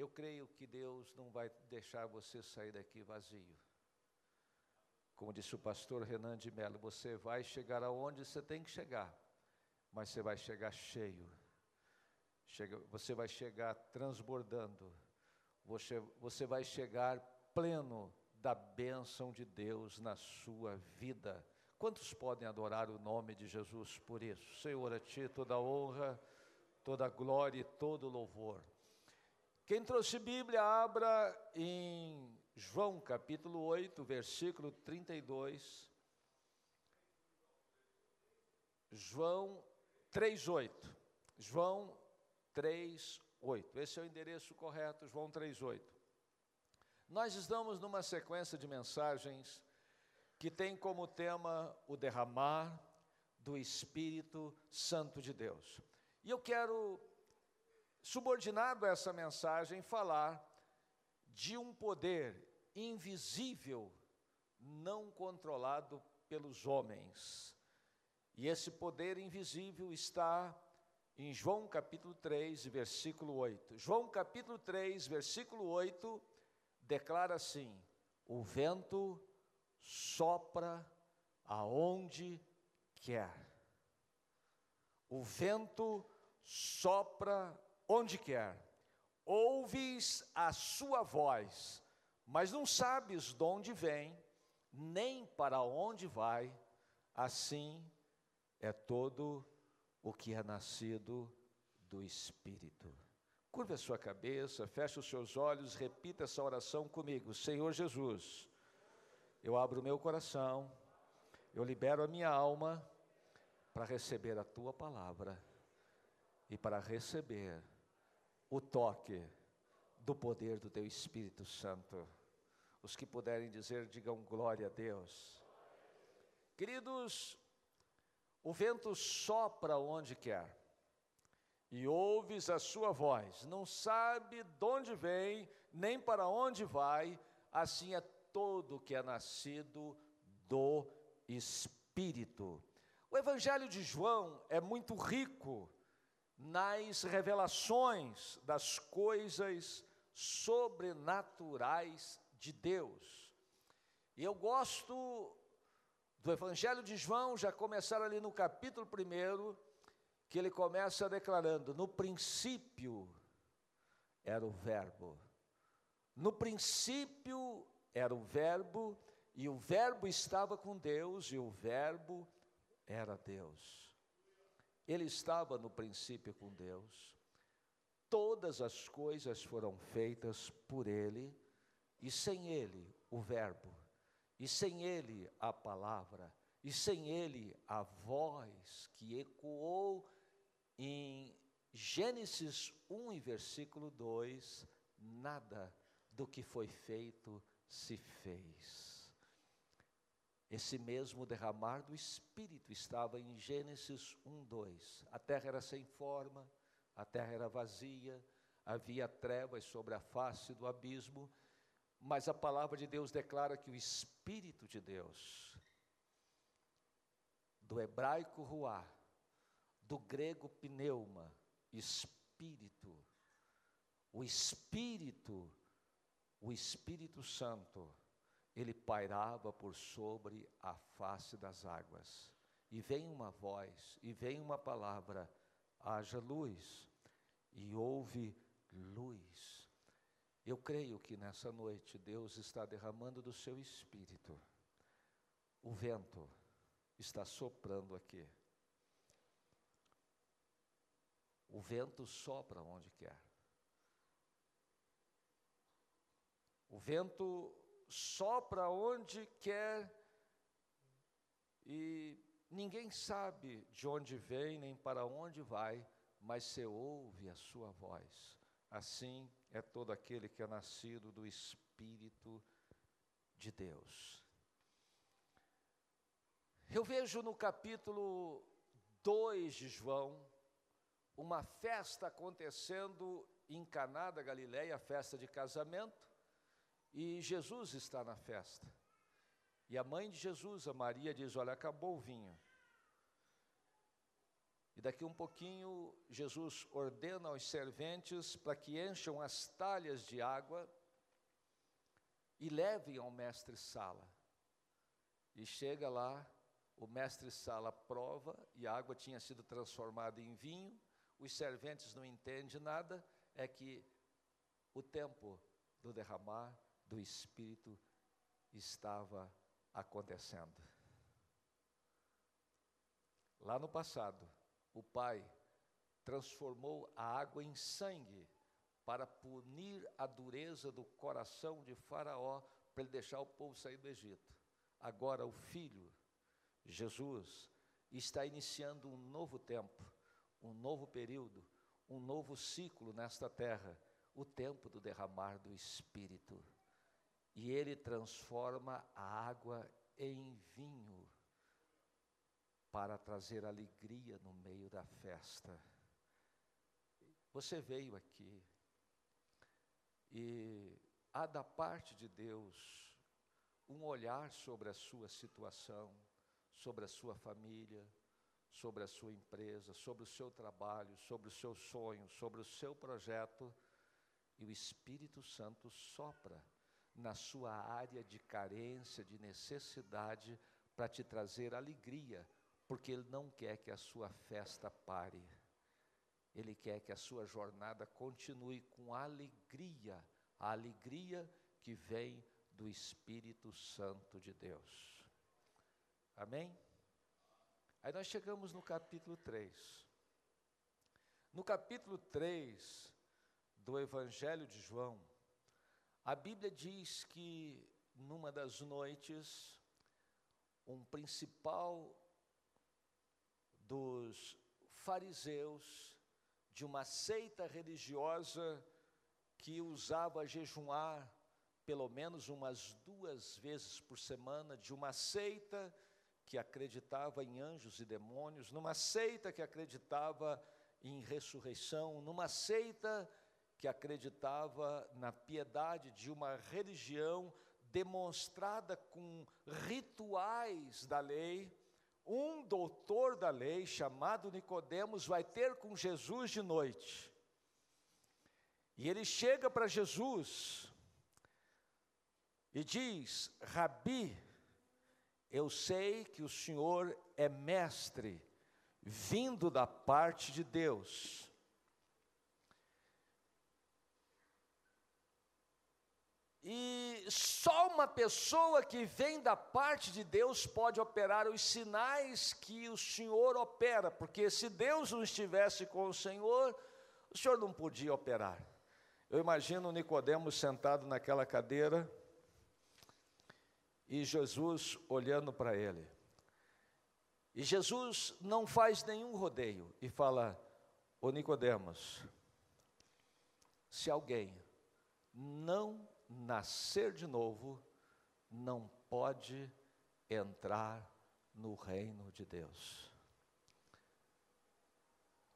Eu creio que Deus não vai deixar você sair daqui vazio. Como disse o pastor Renan de Mello, você vai chegar aonde você tem que chegar, mas você vai chegar cheio. Chega, você vai chegar transbordando. Você, você vai chegar pleno da bênção de Deus na sua vida. Quantos podem adorar o nome de Jesus por isso? Senhor, a Ti toda honra, toda glória e todo louvor. Quem trouxe Bíblia, abra em João capítulo 8, versículo 32. João 3,8. João 3,8. Esse é o endereço correto, João 3,8. Nós estamos numa sequência de mensagens que tem como tema o derramar do Espírito Santo de Deus. E eu quero subordinado a essa mensagem, falar de um poder invisível, não controlado pelos homens. E esse poder invisível está em João capítulo 3, versículo 8. João capítulo 3, versículo 8, declara assim: O vento sopra aonde quer. O vento sopra onde quer. Ouves a sua voz, mas não sabes de onde vem, nem para onde vai. Assim é todo o que é nascido do Espírito. Curva a sua cabeça, feche os seus olhos, repita essa oração comigo. Senhor Jesus, eu abro o meu coração, eu libero a minha alma para receber a tua palavra e para receber o toque do poder do teu Espírito Santo. Os que puderem dizer, digam glória a Deus. Queridos, o vento sopra onde quer, e ouves a sua voz, não sabe de onde vem, nem para onde vai, assim é todo que é nascido do Espírito. O Evangelho de João é muito rico nas revelações das coisas sobrenaturais de Deus. E eu gosto do Evangelho de João, já começar ali no capítulo 1, que ele começa declarando: No princípio era o Verbo. No princípio era o Verbo, e o Verbo estava com Deus, e o Verbo era Deus. Ele estava no princípio com Deus. Todas as coisas foram feitas por Ele, e sem Ele, o Verbo, e sem Ele, a palavra, e sem Ele, a voz que ecoou em Gênesis 1 e versículo 2: nada do que foi feito se fez. Esse mesmo derramar do Espírito estava em Gênesis 1, 2. A terra era sem forma, a terra era vazia, havia trevas sobre a face do abismo, mas a palavra de Deus declara que o Espírito de Deus, do hebraico ruá, do grego pneuma, espírito, o Espírito, o Espírito Santo, ele pairava por sobre a face das águas. E vem uma voz, e vem uma palavra: haja luz, e houve luz. Eu creio que nessa noite Deus está derramando do seu espírito. O vento está soprando aqui. O vento sopra onde quer. O vento sopra onde quer e ninguém sabe de onde vem nem para onde vai, mas você ouve a sua voz. Assim é todo aquele que é nascido do Espírito de Deus. Eu vejo no capítulo 2 de João uma festa acontecendo em Caná da Galileia, a festa de casamento, e Jesus está na festa. E a mãe de Jesus, a Maria, diz: Olha, acabou o vinho. E daqui um pouquinho, Jesus ordena aos serventes para que encham as talhas de água e levem ao mestre Sala. E chega lá, o mestre Sala prova e a água tinha sido transformada em vinho. Os serventes não entendem nada, é que o tempo do derramar do Espírito estava acontecendo. Lá no passado, o Pai transformou a água em sangue para punir a dureza do coração de Faraó, para ele deixar o povo sair do Egito. Agora, o Filho, Jesus, está iniciando um novo tempo, um novo período, um novo ciclo nesta terra o tempo do derramar do Espírito. E ele transforma a água em vinho para trazer alegria no meio da festa. Você veio aqui e há da parte de Deus um olhar sobre a sua situação, sobre a sua família, sobre a sua empresa, sobre o seu trabalho, sobre o seu sonho, sobre o seu projeto, e o Espírito Santo sopra na sua área de carência, de necessidade, para te trazer alegria, porque Ele não quer que a sua festa pare. Ele quer que a sua jornada continue com alegria, a alegria que vem do Espírito Santo de Deus. Amém? Aí nós chegamos no capítulo 3. No capítulo 3 do Evangelho de João, a Bíblia diz que numa das noites, um principal dos fariseus de uma seita religiosa que usava jejuar pelo menos umas duas vezes por semana, de uma seita que acreditava em anjos e demônios, numa seita que acreditava em ressurreição, numa seita que acreditava na piedade de uma religião demonstrada com rituais da lei, um doutor da lei chamado Nicodemos vai ter com Jesus de noite. E ele chega para Jesus e diz: Rabi, eu sei que o Senhor é mestre, vindo da parte de Deus E só uma pessoa que vem da parte de Deus pode operar os sinais que o Senhor opera, porque se Deus não estivesse com o Senhor, o Senhor não podia operar. Eu imagino Nicodemos sentado naquela cadeira e Jesus olhando para ele. E Jesus não faz nenhum rodeio e fala: "Ô Nicodemos, se alguém não nascer de novo, não pode entrar no reino de Deus.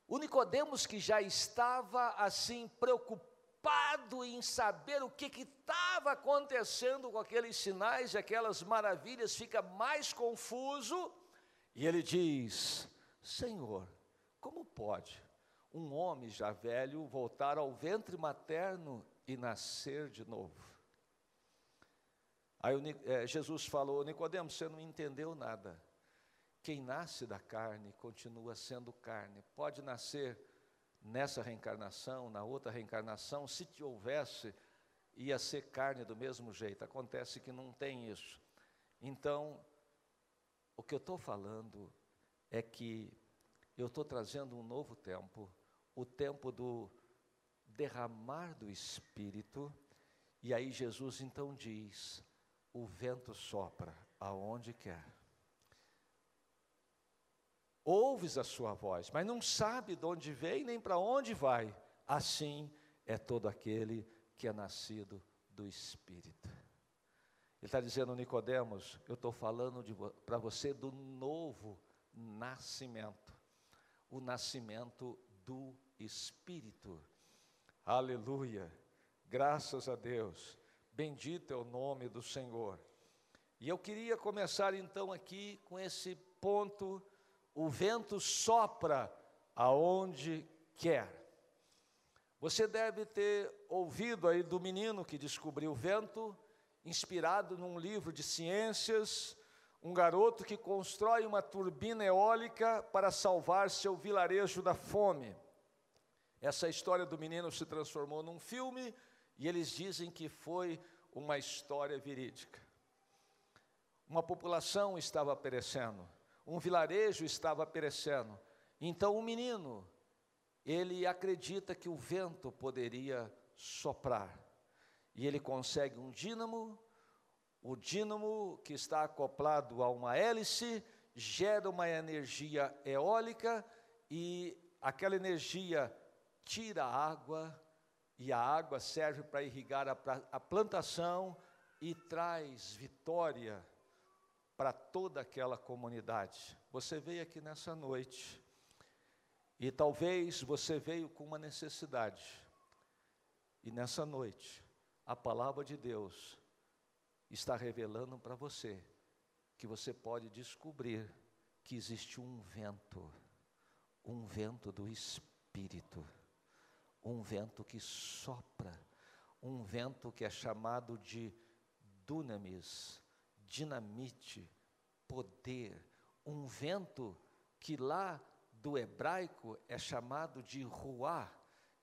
O Nicodemos que já estava assim preocupado em saber o que estava acontecendo com aqueles sinais e aquelas maravilhas, fica mais confuso, e ele diz: Senhor, como pode um homem já velho voltar ao ventre materno e nascer de novo. Aí é, Jesus falou: Nicodemos, você não entendeu nada. Quem nasce da carne continua sendo carne. Pode nascer nessa reencarnação, na outra reencarnação, se te houvesse, ia ser carne do mesmo jeito. Acontece que não tem isso. Então, o que eu estou falando é que eu estou trazendo um novo tempo, o tempo do derramar do Espírito, e aí Jesus então diz: o vento sopra aonde quer. Ouves a sua voz, mas não sabe de onde vem nem para onde vai. Assim é todo aquele que é nascido do Espírito. Ele está dizendo, Nicodemos, eu estou falando para você do novo nascimento, o nascimento do Espírito. Aleluia. Graças a Deus. Bendito é o nome do Senhor. E eu queria começar então aqui com esse ponto: o vento sopra aonde quer. Você deve ter ouvido aí do menino que descobriu o vento, inspirado num livro de ciências, um garoto que constrói uma turbina eólica para salvar seu vilarejo da fome. Essa história do menino se transformou num filme e eles dizem que foi uma história verídica. Uma população estava perecendo, um vilarejo estava perecendo. Então o menino, ele acredita que o vento poderia soprar. E ele consegue um dínamo, o dínamo que está acoplado a uma hélice gera uma energia eólica e aquela energia tira a água e a água serve para irrigar a, a plantação e traz vitória para toda aquela comunidade. Você veio aqui nessa noite e talvez você veio com uma necessidade. E nessa noite, a palavra de Deus está revelando para você que você pode descobrir que existe um vento, um vento do Espírito, um vento que sopra, um vento que é chamado de dunamis, dinamite, poder, um vento que lá do hebraico é chamado de ruá,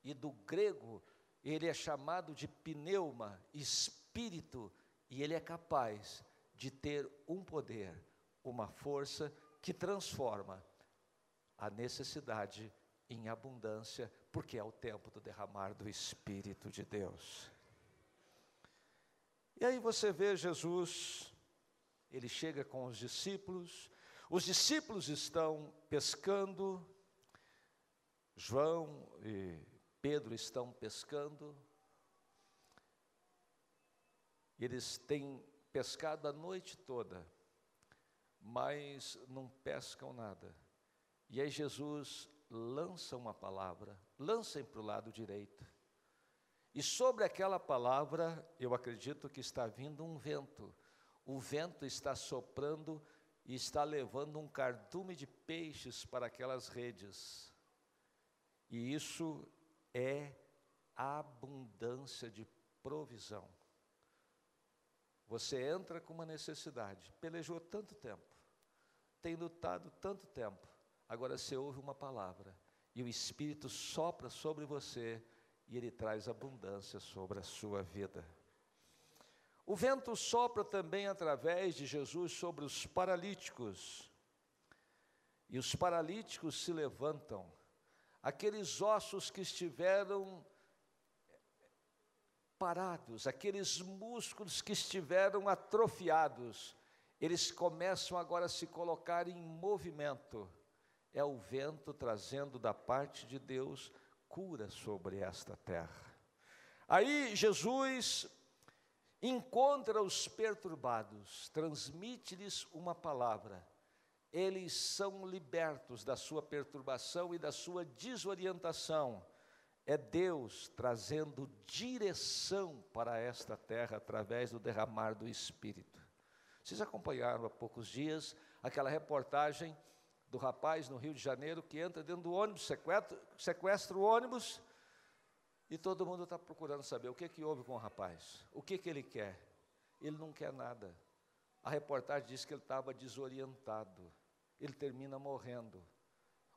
e do grego ele é chamado de pneuma, espírito, e ele é capaz de ter um poder, uma força que transforma a necessidade em abundância, porque é o tempo do derramar do Espírito de Deus. E aí você vê Jesus, ele chega com os discípulos, os discípulos estão pescando, João e Pedro estão pescando, eles têm pescado a noite toda, mas não pescam nada. E aí Jesus lança uma palavra, lancem para o lado direito. E sobre aquela palavra, eu acredito que está vindo um vento. O vento está soprando e está levando um cardume de peixes para aquelas redes. E isso é abundância de provisão. Você entra com uma necessidade, pelejou tanto tempo, tem lutado tanto tempo, agora você ouve uma palavra e o Espírito sopra sobre você e ele traz abundância sobre a sua vida. O vento sopra também através de Jesus sobre os paralíticos. E os paralíticos se levantam. Aqueles ossos que estiveram parados, aqueles músculos que estiveram atrofiados, eles começam agora a se colocar em movimento. É o vento trazendo da parte de Deus cura sobre esta terra. Aí Jesus encontra os perturbados, transmite-lhes uma palavra. Eles são libertos da sua perturbação e da sua desorientação. É Deus trazendo direção para esta terra através do derramar do Espírito. Vocês acompanharam há poucos dias aquela reportagem do rapaz no Rio de Janeiro que entra dentro do ônibus, sequestra, sequestra o ônibus e todo mundo está procurando saber o que, que houve com o rapaz, o que, que ele quer. Ele não quer nada. A reportagem diz que ele estava desorientado. Ele termina morrendo.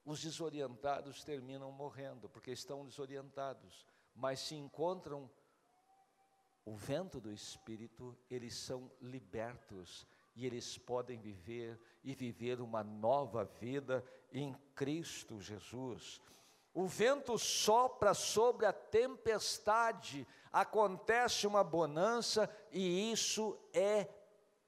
Os desorientados terminam morrendo, porque estão desorientados. Mas se encontram o vento do Espírito, eles são libertos e eles podem viver e viver uma nova vida em Cristo Jesus. O vento sopra sobre a tempestade, acontece uma bonança e isso é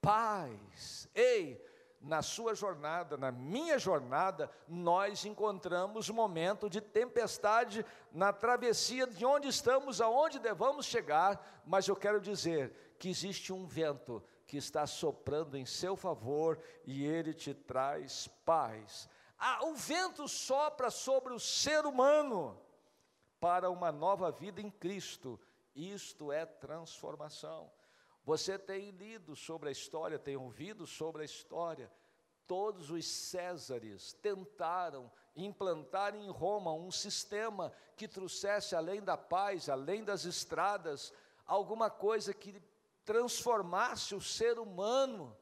paz. Ei, na sua jornada, na minha jornada, nós encontramos momento de tempestade na travessia de onde estamos, aonde devamos chegar, mas eu quero dizer que existe um vento que está soprando em seu favor e ele te traz paz o vento sopra sobre o ser humano para uma nova vida em Cristo. Isto é transformação. Você tem lido sobre a história, tem ouvido sobre a história. todos os Césares tentaram implantar em Roma um sistema que trouxesse, além da paz, além das estradas, alguma coisa que transformasse o ser humano.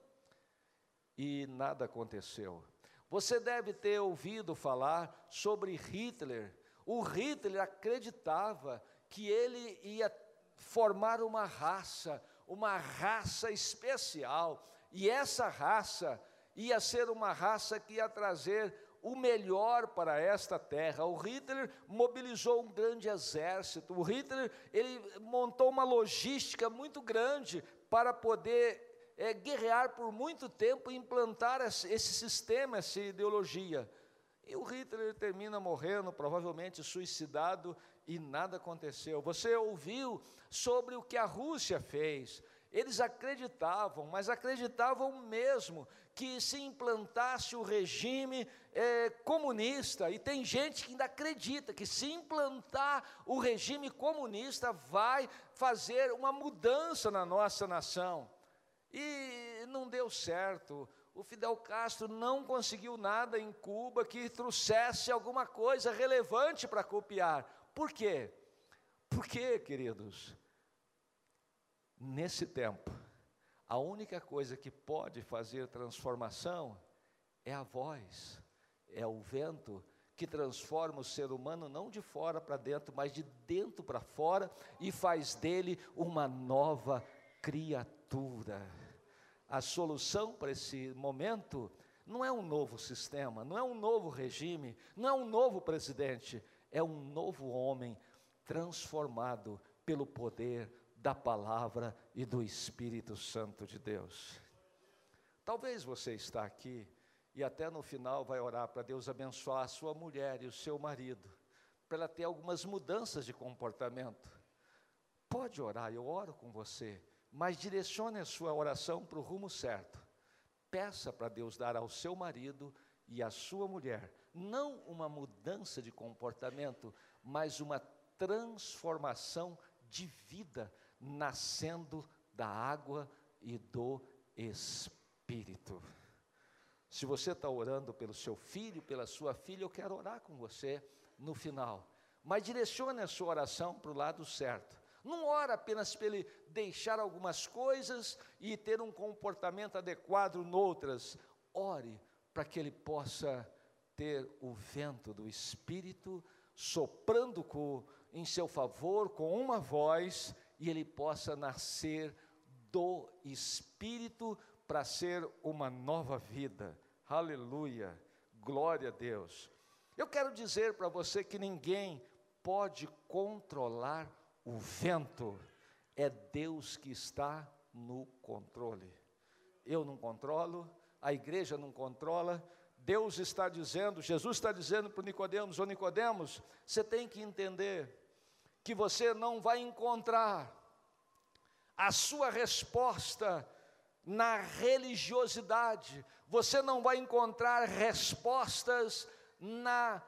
E nada aconteceu. Você deve ter ouvido falar sobre Hitler. O Hitler acreditava que ele ia formar uma raça, uma raça especial, e essa raça ia ser uma raça que ia trazer o melhor para esta terra. O Hitler mobilizou um grande exército. O Hitler ele montou uma logística muito grande para poder é, guerrear por muito tempo e implantar esse, sistema, essa ideologia. E o Hitler termina morrendo, provavelmente suicidado, e nada aconteceu. Você ouviu sobre o que a Rússia fez? Eles acreditavam, mas acreditavam mesmo que se implantasse o regime é, comunista, e tem gente que ainda acredita que se implantar o regime comunista vai fazer uma mudança na nossa nação. E não deu certo. O Fidel Castro não conseguiu nada em Cuba que trouxesse alguma coisa relevante para copiar. Por quê? Porque, queridos, nesse tempo, a única coisa que pode fazer transformação é a voz, é o vento que transforma o ser humano não de fora para dentro, mas de dentro para fora e faz dele uma nova criatura. A solução para esse momento não é um novo sistema, não é um novo regime, não é um novo presidente, é um novo homem transformado pelo poder da palavra e do Espírito Santo de Deus. Talvez você está aqui e até no final vai orar para Deus abençoar a sua mulher e o seu marido, para ela ter algumas mudanças de comportamento. Pode orar, eu oro com você, mas direcione a sua oração para o rumo certo. Peça para Deus dar ao seu marido e à sua mulher, não uma mudança de comportamento, mas uma transformação de vida nascendo da água e do Espírito. Se você está orando pelo seu filho, pela sua filha, eu quero orar com você no final. Mas direcione a sua oração para o lado certo. Não ora apenas para ele deixar algumas coisas e ter um comportamento adequado noutras. Ore para que ele possa ter o vento do Espírito soprando com, em seu favor com uma voz e ele possa nascer do Espírito para ser uma nova vida. Aleluia, glória a Deus. Eu quero dizer para você que ninguém pode controlar o vento, é Deus que está no controle. Eu não controlo, a igreja não controla, Deus está dizendo, Jesus está dizendo para Nicodemos, ô Nicodemos, você tem que entender que você não vai encontrar a sua resposta na religiosidade, você não vai encontrar respostas na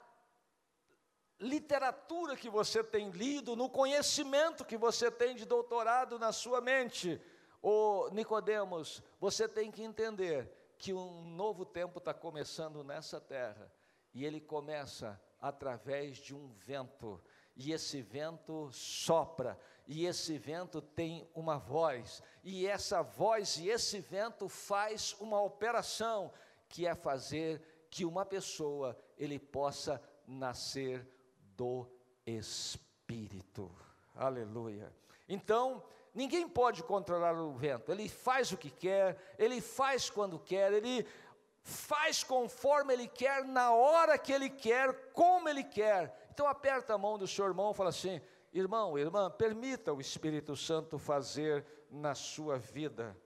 literatura que você tem lido, no conhecimento que você tem de doutorado na sua mente. Ô Nicodemos, você tem que entender que um novo tempo está começando nessa terra, e ele começa através de um vento e esse vento sopra, e esse vento tem uma voz, e essa voz e esse vento faz uma operação que é fazer que uma pessoa ele possa nascer do espírito. Aleluia. Então, ninguém pode controlar o vento. Ele faz o que quer, ele faz quando quer, ele faz conforme ele quer, na hora que ele quer, como ele quer. Então aperta a mão do seu irmão e fala assim: irmão, irmã, permita o Espírito Santo fazer na sua vida.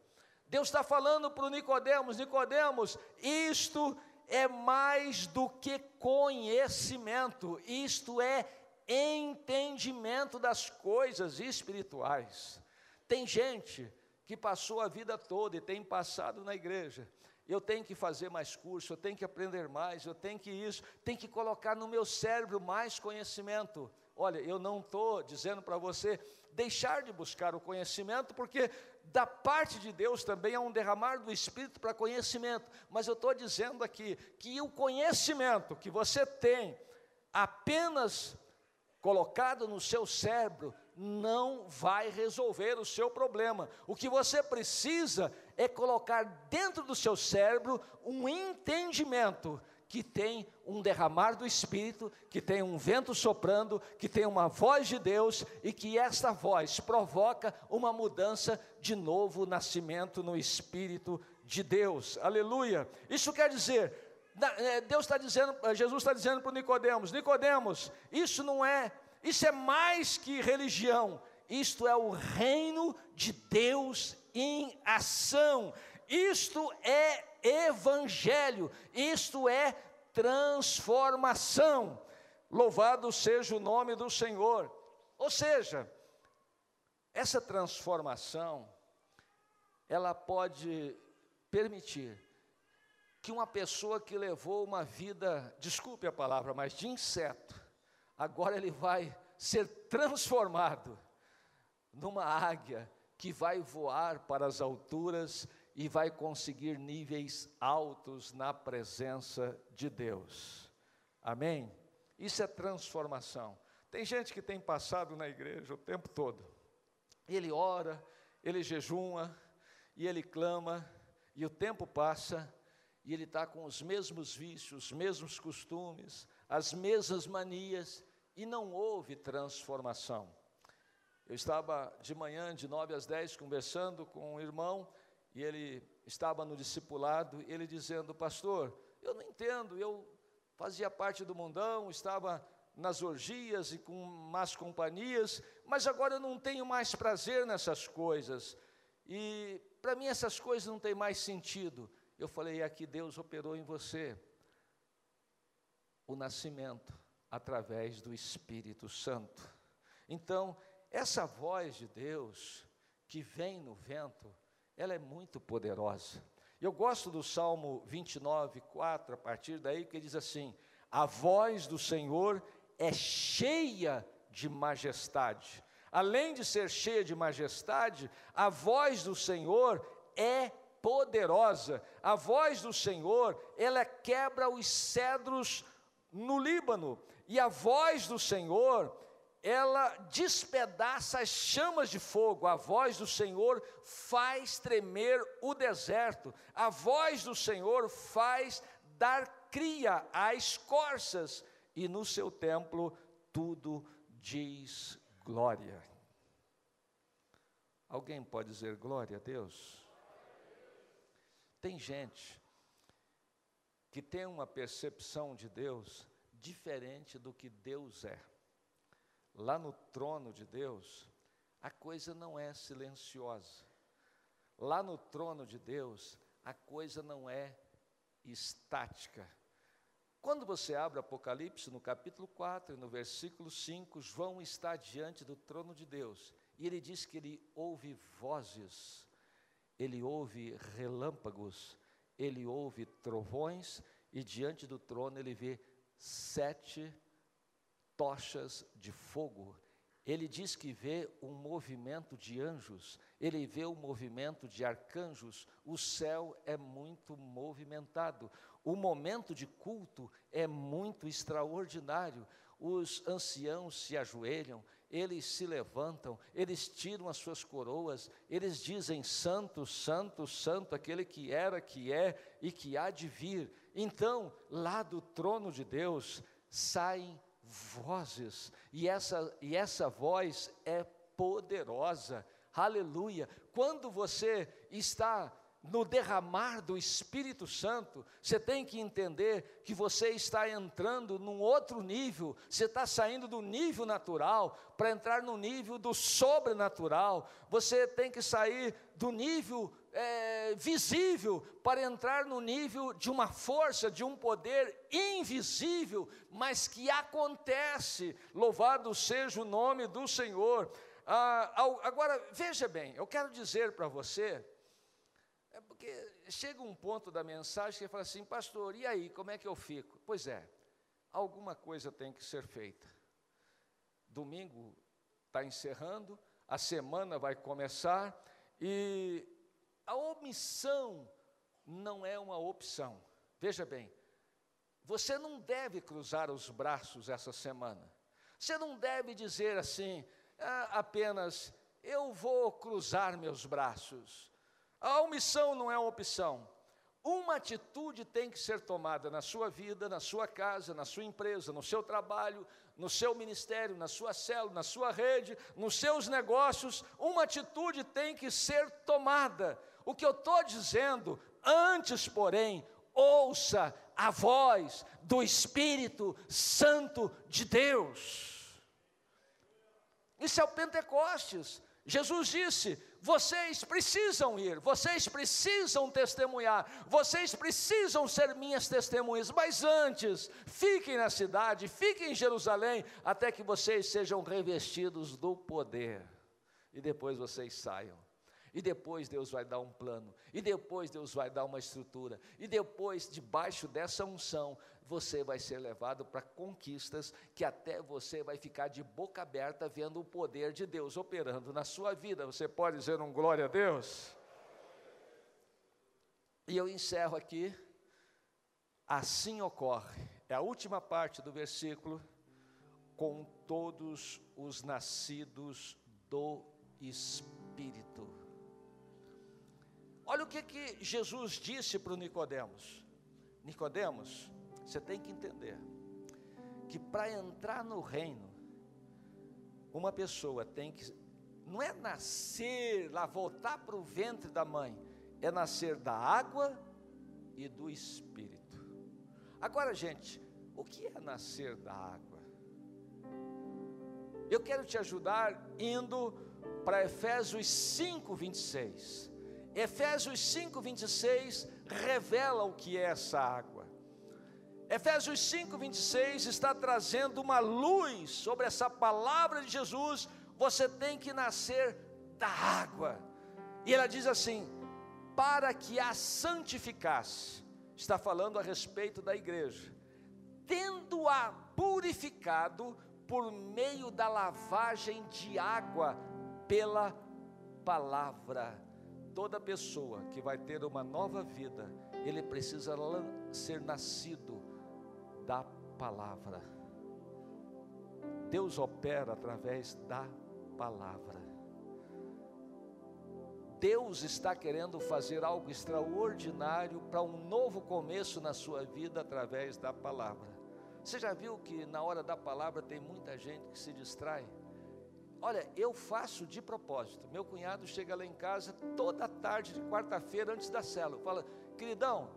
Deus está falando para o Nicodemos, Nicodemos, isto é mais do que conhecimento, isto é entendimento das coisas espirituais. Tem gente que passou a vida toda e tem passado na igreja, eu tenho que fazer mais curso, eu tenho que aprender mais, eu tenho que isso, tenho que colocar no meu cérebro mais conhecimento. Olha, eu não estou dizendo para você deixar de buscar o conhecimento, porque da parte de Deus também há um derramar do Espírito para conhecimento, mas eu estou dizendo aqui que o conhecimento que você tem apenas colocado no seu cérebro não vai resolver o seu problema. O que você precisa é colocar dentro do seu cérebro um entendimento que tem um derramar do Espírito, que tem um vento soprando, que tem uma voz de Deus e que esta voz provoca uma mudança de novo nascimento no Espírito de Deus. Aleluia. Isso quer dizer, é, Deus está dizendo, Jesus está dizendo para Nicodemos, Nicodemos, isso não é, isso é mais que religião, isto é o reino de Deus em ação. Isto é evangelho, isto é transformação. Louvado seja o nome do Senhor. Ou seja, essa transformação, ela pode permitir que uma pessoa que levou uma vida, desculpe a palavra, mas de inseto, agora ele vai ser transformado numa águia que vai voar para as alturas e vai conseguir níveis altos na presença de Deus. Amém? Isso é transformação. Tem gente que tem passado na igreja o tempo todo. Ele ora, ele jejuma, e ele clama, e o tempo passa, e ele está com os mesmos vícios, os mesmos costumes, as mesmas manias, e não houve transformação. Eu estava de manhã, de nove às dez, conversando com um irmão, e ele estava no discipulado, ele dizendo, pastor, eu não entendo, eu fazia parte do mundão, estava nas orgias e com más companhias, mas agora eu não tenho mais prazer nessas coisas, e para mim essas coisas não têm mais sentido. Eu falei, é que Deus operou em você o nascimento através do Espírito Santo. Então, essa voz de Deus que vem no vento, ela é muito poderosa. Eu gosto do Salmo 29, 4, a partir daí, que diz assim: A voz do Senhor é cheia de majestade. Além de ser cheia de majestade, a voz do Senhor é poderosa. A voz do Senhor, ela quebra os cedros no Líbano. E a voz do Senhor, ela despedaça as chamas de fogo, a voz do Senhor faz tremer o deserto, a voz do Senhor faz dar cria às corças, e no seu templo tudo diz glória. Alguém pode dizer glória a Deus? Tem gente que tem uma percepção de Deus diferente do que Deus é lá no trono de Deus, a coisa não é silenciosa. Lá no trono de Deus, a coisa não é estática. Quando você abre Apocalipse, no capítulo 4, no versículo 5, João está diante do trono de Deus, e ele diz que ele ouve vozes, ele ouve relâmpagos, ele ouve trovões, e diante do trono ele vê sete tochas de fogo. Ele diz que vê um movimento de anjos, ele vê um movimento de arcanjos, o céu é muito movimentado, o momento de culto é muito extraordinário. Os anciãos se ajoelham, eles se levantam, eles tiram as suas coroas, eles dizem: Santo, Santo, Santo, aquele que era, que é e que há de vir. Então, lá do trono de Deus saem vozes, e essa, e essa voz é poderosa, aleluia. Quando você está no derramar do Espírito Santo, você tem que entender que você está entrando num outro nível, você está saindo do nível natural. Para entrar no nível do sobrenatural, você tem que sair do nível é, visível para entrar no nível de uma força, de um poder invisível, mas que acontece. Louvado seja o nome do Senhor. Ah, agora, veja bem, eu quero dizer para você, é porque chega um ponto da mensagem que fala assim, pastor, e aí, como é que eu fico? Pois é, alguma coisa tem que ser feita. domingo está encerrando, a semana vai começar e a omissão não é uma opção. Veja bem, você não deve cruzar os braços essa semana. Você não deve dizer assim, ah, apenas eu vou cruzar meus braços. A omissão não é uma opção. Uma atitude tem que ser tomada na sua vida, na sua casa, na sua empresa, no seu trabalho, no seu ministério, na sua célula, na sua rede, nos seus negócios. Uma atitude tem que ser tomada. O que eu estou dizendo, antes, porém, ouça a voz do Espírito Santo de Deus. Isso é o Pentecostes. Jesus disse: vocês precisam ir, vocês precisam testemunhar, vocês precisam ser minhas testemunhas, mas antes, fiquem na cidade, fiquem em Jerusalém, até que vocês sejam revestidos do poder, e depois vocês saiam. E depois Deus vai dar um plano, e depois Deus vai dar uma estrutura, e depois, debaixo dessa unção, você vai ser levado para conquistas que até você vai ficar de boca aberta vendo o poder de Deus operando na sua vida. Você pode dizer um glória a Deus? E eu encerro aqui. Assim ocorre, é a última parte do versículo, com todos os nascidos do Espírito. Olha o que, que Jesus disse para o Nicodemos. Nicodemos, você tem que entender que para entrar no reino, uma pessoa tem que, não é nascer lá, voltar para o ventre da mãe, é nascer da água e do Espírito. Agora, gente, o que é nascer da água? Eu quero te ajudar indo para Efésios 5, 26. Efésios 5, 26 revela o que é essa água. Efésios 5, 26 está trazendo uma luz sobre essa palavra de Jesus. Você tem que nascer da água. E ela diz assim: para que a santificasse. Está falando a respeito da igreja. Tendo-a purificado por meio da lavagem de água pela palavra. Toda pessoa que vai ter uma nova vida, ele precisa ser nascido da palavra. Deus opera através da palavra. Deus está querendo fazer algo extraordinário para um novo começo na sua vida através da palavra. Você já viu que na hora da palavra tem muita gente que se distrai? Olha, eu faço de propósito. Meu cunhado chega lá em casa toda tarde de quarta-feira antes da célula. Fala, queridão,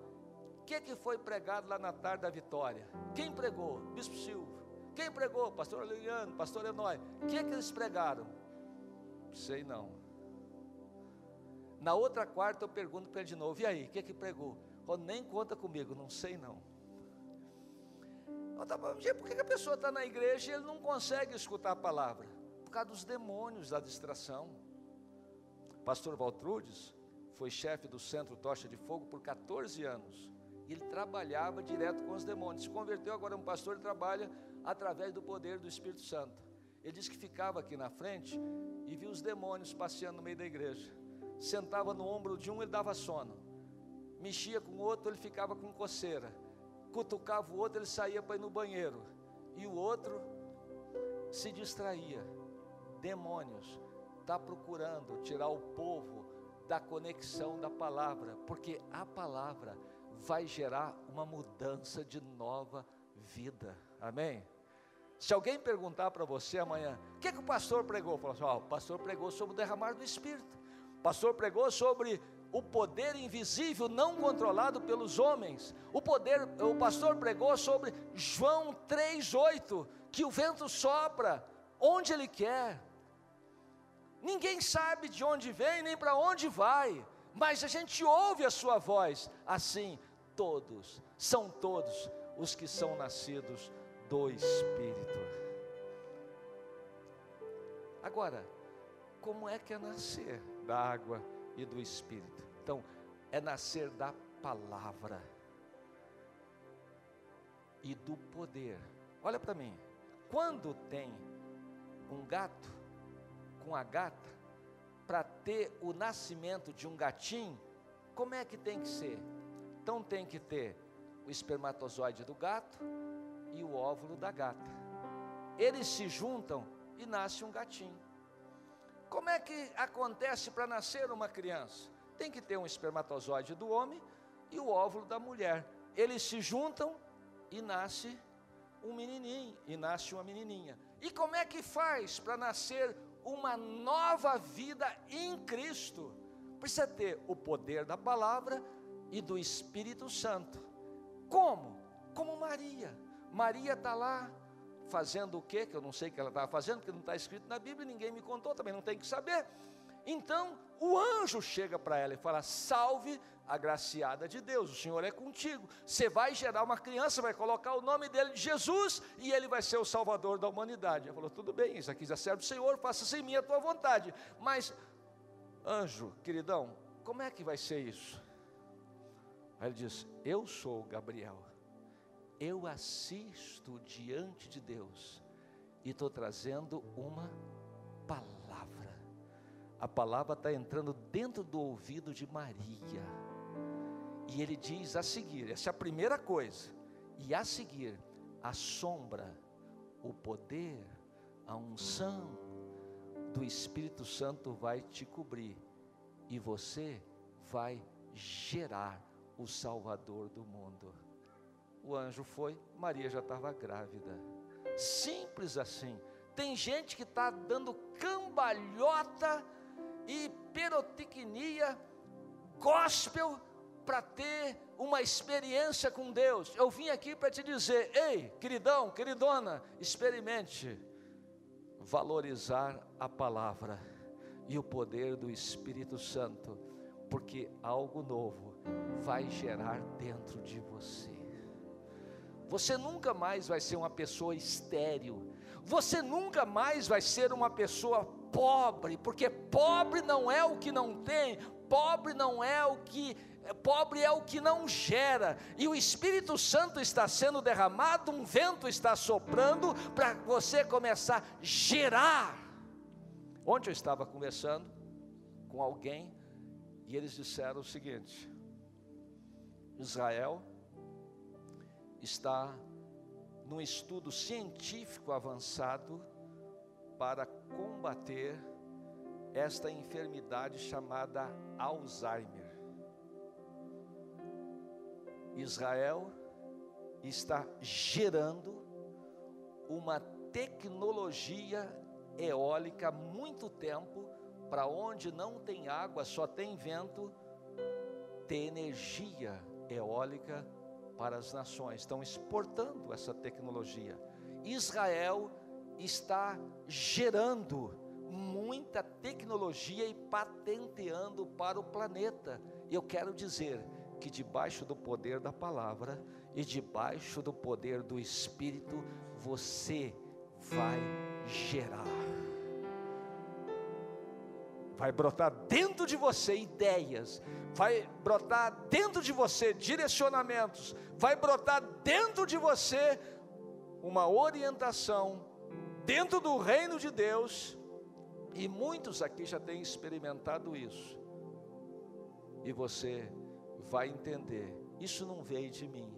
o que, que foi pregado lá na tarde da vitória? Quem pregou? Bispo Silvio. Quem pregou? Pastor Liliano, Pastor Enói. O que, que eles pregaram? Sei não. Na outra quarta eu pergunto para ele de novo: e aí, o que, que pregou? Oh, nem conta comigo, não sei não. Por que a pessoa está na igreja e ele não consegue escutar a palavra? Causa dos demônios da distração. Pastor Valtrudes foi chefe do Centro Tocha de Fogo por 14 anos ele trabalhava direto com os demônios. Se converteu agora um pastor e trabalha através do poder do Espírito Santo. Ele disse que ficava aqui na frente e via os demônios passeando no meio da igreja. Sentava no ombro de um, ele dava sono. Mexia com o outro, ele ficava com coceira. Cutucava o outro, ele saía para ir no banheiro. E o outro se distraía. Demônios está procurando tirar o povo da conexão da palavra, porque a palavra vai gerar uma mudança de nova vida. Amém? Se alguém perguntar para você amanhã, o que, é que o pastor pregou? Fala assim, oh, o pastor pregou sobre o derramar do Espírito. O pastor pregou sobre o poder invisível não controlado pelos homens. O poder, o pastor pregou sobre João 3:8, que o vento sopra onde ele quer. Ninguém sabe de onde vem nem para onde vai, mas a gente ouve a sua voz. Assim, todos, são todos os que são nascidos do Espírito. Agora, como é que é nascer da água e do Espírito? Então, é nascer da palavra e do poder. Olha para mim, quando tem um gato com a gata, para ter o nascimento de um gatinho, como é que tem que ser? Então tem que ter o espermatozoide do gato e o óvulo da gata. Eles se juntam e nasce um gatinho. Como é que acontece para nascer uma criança? Tem que ter um espermatozoide do homem e o óvulo da mulher. Eles se juntam e nasce um menininho e nasce uma menininha. E como é que faz para nascer uma nova vida em Cristo? Precisa ter o poder da palavra e do Espírito Santo. Como? Como Maria. Maria está lá fazendo o quê? Que eu não sei o que ela estava fazendo, porque não está escrito na Bíblia, ninguém me contou, também não tem que saber. Então o anjo chega para ela e fala: Salve, agraciada de Deus, o Senhor é contigo. Você vai gerar uma criança, vai colocar o nome dele de Jesus e ele vai ser o Salvador da humanidade. Ela falou: Tudo bem, isso aqui já serve o Senhor, faça sem mim a tua vontade. Mas, anjo, queridão, como é que vai ser isso? Aí ele diz: Eu sou Gabriel, eu assisto diante de Deus e estou trazendo uma palavra. A palavra está entrando dentro do ouvido de Maria e ele diz a seguir: essa é a primeira coisa. E a seguir, a sombra, o poder, a unção do Espírito Santo vai te cobrir. E você vai gerar o Salvador do mundo. O anjo foi, Maria já estava grávida. Simples assim. Tem gente que está dando cambalhota e pirotecnia, gospel, para ter uma experiência com Deus. Eu vim aqui para te dizer: ei, queridão, queridona, experimente valorizar a palavra e o poder do Espírito Santo, porque algo novo vai gerar dentro de você. Você nunca mais vai ser uma pessoa estéril, você nunca mais vai ser uma pessoa pobre, porque pobre não é o que não tem, pobre não é o que pobre é o que não gera, e o Espírito Santo está sendo derramado, um vento está soprando para você começar a gerar. Ontem eu estava conversando com alguém e eles disseram o seguinte: Israel está num estudo científico avançado para combater esta enfermidade chamada Alzheimer. Israel está gerando uma tecnologia eólica muito tempo, para onde não tem água, só tem vento, ter energia eólica para as nações. Estão exportando essa tecnologia. Israel está gerando muita tecnologia e patenteando para o planeta. Eu quero dizer, que debaixo do poder da palavra e debaixo do poder do Espírito, você vai gerar. Vai brotar dentro de você ideias, vai brotar dentro de você direcionamentos, vai brotar dentro de você uma orientação dentro do reino de Deus, e muitos aqui já têm experimentado isso. E você vai entender: isso não veio de mim,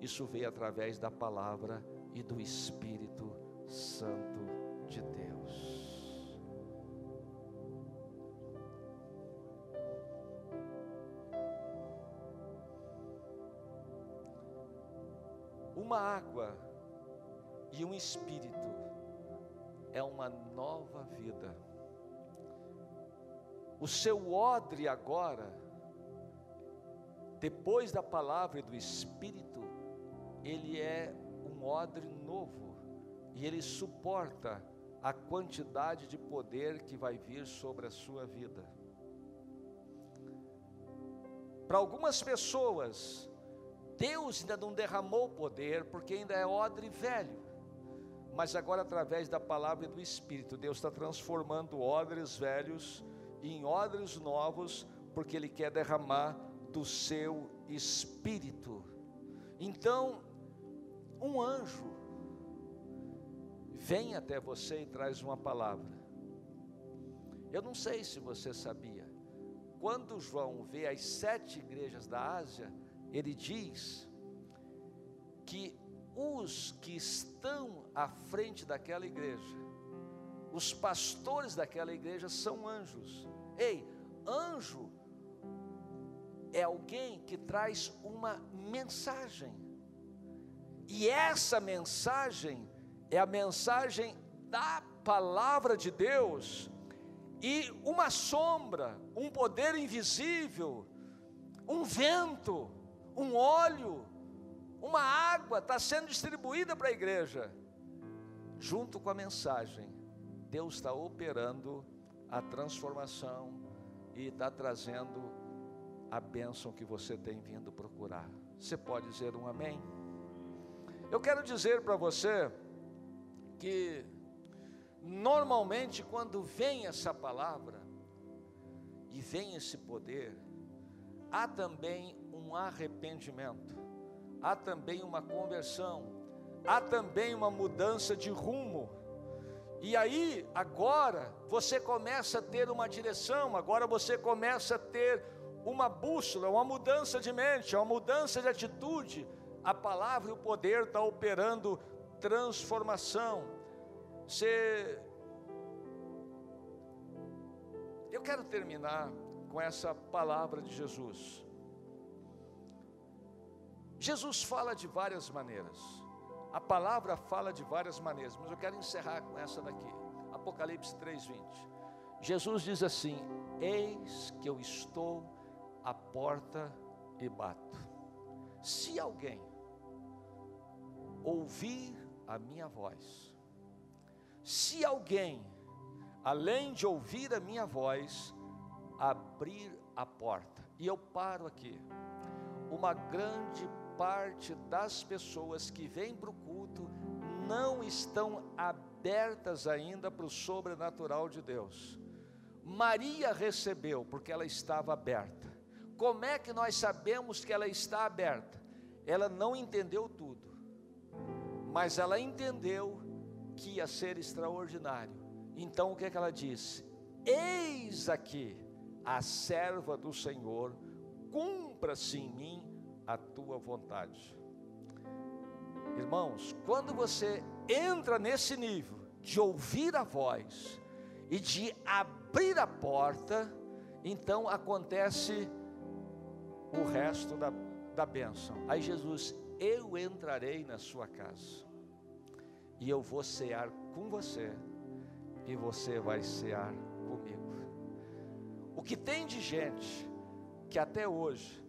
isso veio através da palavra e do Espírito Santo de Deus. Uma água e um espírito é uma nova vida. O seu odre agora depois da palavra e do Espírito, ele é um odre novo e ele suporta a quantidade de poder que vai vir sobre a sua vida. Para algumas pessoas, Deus ainda não derramou poder, porque ainda é odre velho. Mas agora, através da palavra e do Espírito, Deus está transformando odres velhos em odres novos, porque Ele quer derramar do seu espírito. Então, um anjo vem até você e traz uma palavra. Eu não sei se você sabia, quando João vê as sete igrejas da Ásia, ele diz que os que estão à frente daquela igreja, os pastores daquela igreja são anjos. Ei, anjo é alguém que traz uma mensagem. E essa mensagem é a mensagem da palavra de Deus e uma sombra, um poder invisível, um vento, um óleo, uma água está sendo distribuída para a igreja. Junto com a mensagem, Deus está operando a transformação e está trazendo a bênção que você tem vindo procurar. Você pode dizer um amém? Eu quero dizer para você que normalmente quando vem essa palavra e vem esse poder, há também um arrependimento, há também uma conversão, há também uma mudança de rumo. E aí, agora, você começa a ter uma direção, agora você começa a ter uma bússola, uma mudança de mente, uma mudança de atitude. A palavra e o poder estão tá operando transformação. Você. Eu quero terminar com essa palavra de Jesus. Jesus fala de várias maneiras. A palavra fala de várias maneiras, mas eu quero encerrar com essa daqui. Apocalipse 3:20. Jesus diz assim: Eis que eu estou à porta e bato. Se alguém ouvir a minha voz, se alguém, além de ouvir a minha voz, abrir a porta, e eu paro aqui, uma grande parte das pessoas que vêm para o culto não estão abertas ainda para o sobrenatural de Deus. Maria recebeu porque ela estava aberta. Como é que nós sabemos que ela está aberta? Ela não entendeu tudo, mas ela entendeu que ia ser extraordinário. Então o que é que ela disse? Eis aqui a serva do Senhor, cumpra-se em mim a tua vontade. Irmãos, quando você entra nesse nível de ouvir a voz e de abrir a porta, então acontece o resto da, da bênção. Aí Jesus, eu entrarei na sua casa, e eu vou cear com você, e você vai cear comigo. O que tem de gente que até hoje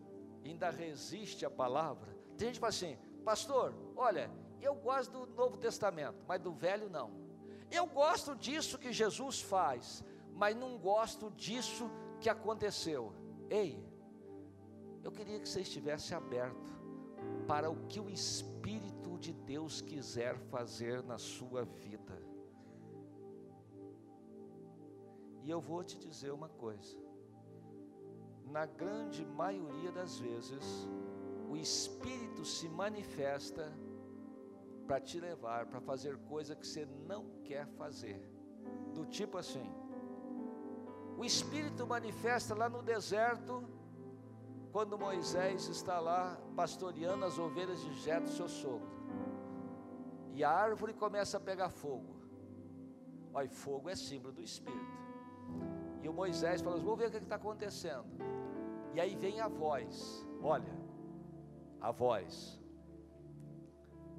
ainda resiste à palavra, tem gente que fala assim, pastor, olha, eu gosto do Novo Testamento, mas do Velho não. Eu gosto disso que Jesus faz, mas não gosto disso que aconteceu. Ei, eu queria que você estivesse aberto para o que o Espírito de Deus quiser fazer na sua vida. E eu vou te dizer uma coisa: na grande maioria das vezes, o Espírito se manifesta para te levar para fazer coisa que você não quer fazer, do tipo assim. O Espírito manifesta lá no deserto quando Moisés está lá pastoreando as ovelhas de Jetro, seu sogro, e a árvore começa a pegar fogo. Olha, fogo é símbolo do Espírito. E o Moisés fala: Vou ver o que está acontecendo. E aí vem a voz: Olha, a voz.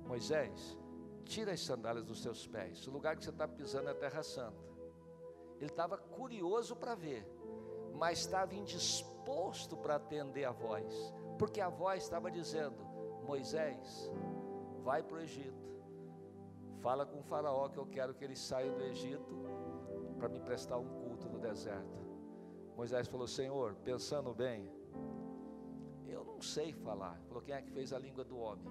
Moisés, tira as sandálias dos seus pés. O lugar que você está pisando é a Terra Santa. Ele estava curioso para ver, mas estava indisposto disposto para atender a voz, porque a voz estava dizendo: Moisés, vai para o Egito, fala com o Faraó que eu quero que ele saia do Egito para me prestar um culto no deserto. Moisés falou: Senhor, pensando bem, eu não sei falar. Falou: quem é que fez a língua do homem?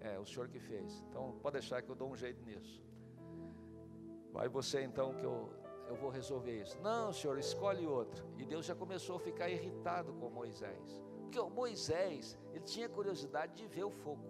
É, o senhor que fez. Então pode deixar que eu dou um jeito nisso. Vai você então que eu eu vou resolver isso. Não, senhor, escolhe outro. E Deus já começou a ficar irritado com Moisés. Porque o Moisés, ele tinha curiosidade de ver o fogo,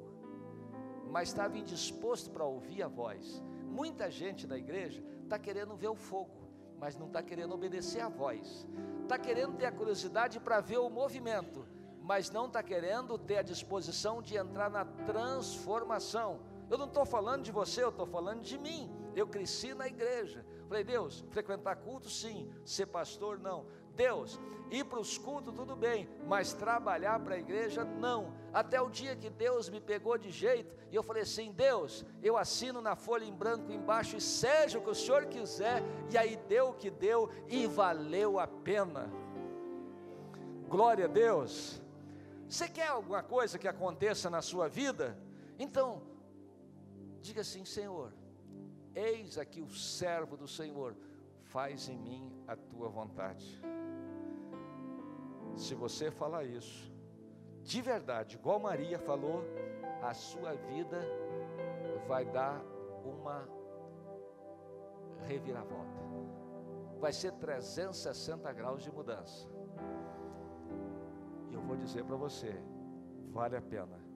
mas estava indisposto para ouvir a voz. Muita gente na igreja está querendo ver o fogo, mas não está querendo obedecer a voz. Está querendo ter a curiosidade para ver o movimento, mas não está querendo ter a disposição de entrar na transformação. Eu não estou falando de você, eu estou falando de mim. Eu cresci na igreja. Falei, Deus, frequentar culto sim, ser pastor não. Deus, ir para os cultos tudo bem, mas trabalhar para a igreja não. Até o dia que Deus me pegou de jeito e eu falei assim: Deus, eu assino na folha em branco embaixo e seja o que o Senhor quiser. E aí deu o que deu e valeu a pena. Glória a Deus. Você quer alguma coisa que aconteça na sua vida? Então, diga assim: Senhor, eis aqui o servo do Senhor, faz em mim a tua vontade. Se você falar isso, de verdade, igual Maria falou, a sua vida vai dar uma reviravolta. Vai ser 360 graus de mudança. E eu vou dizer para você, vale a pena.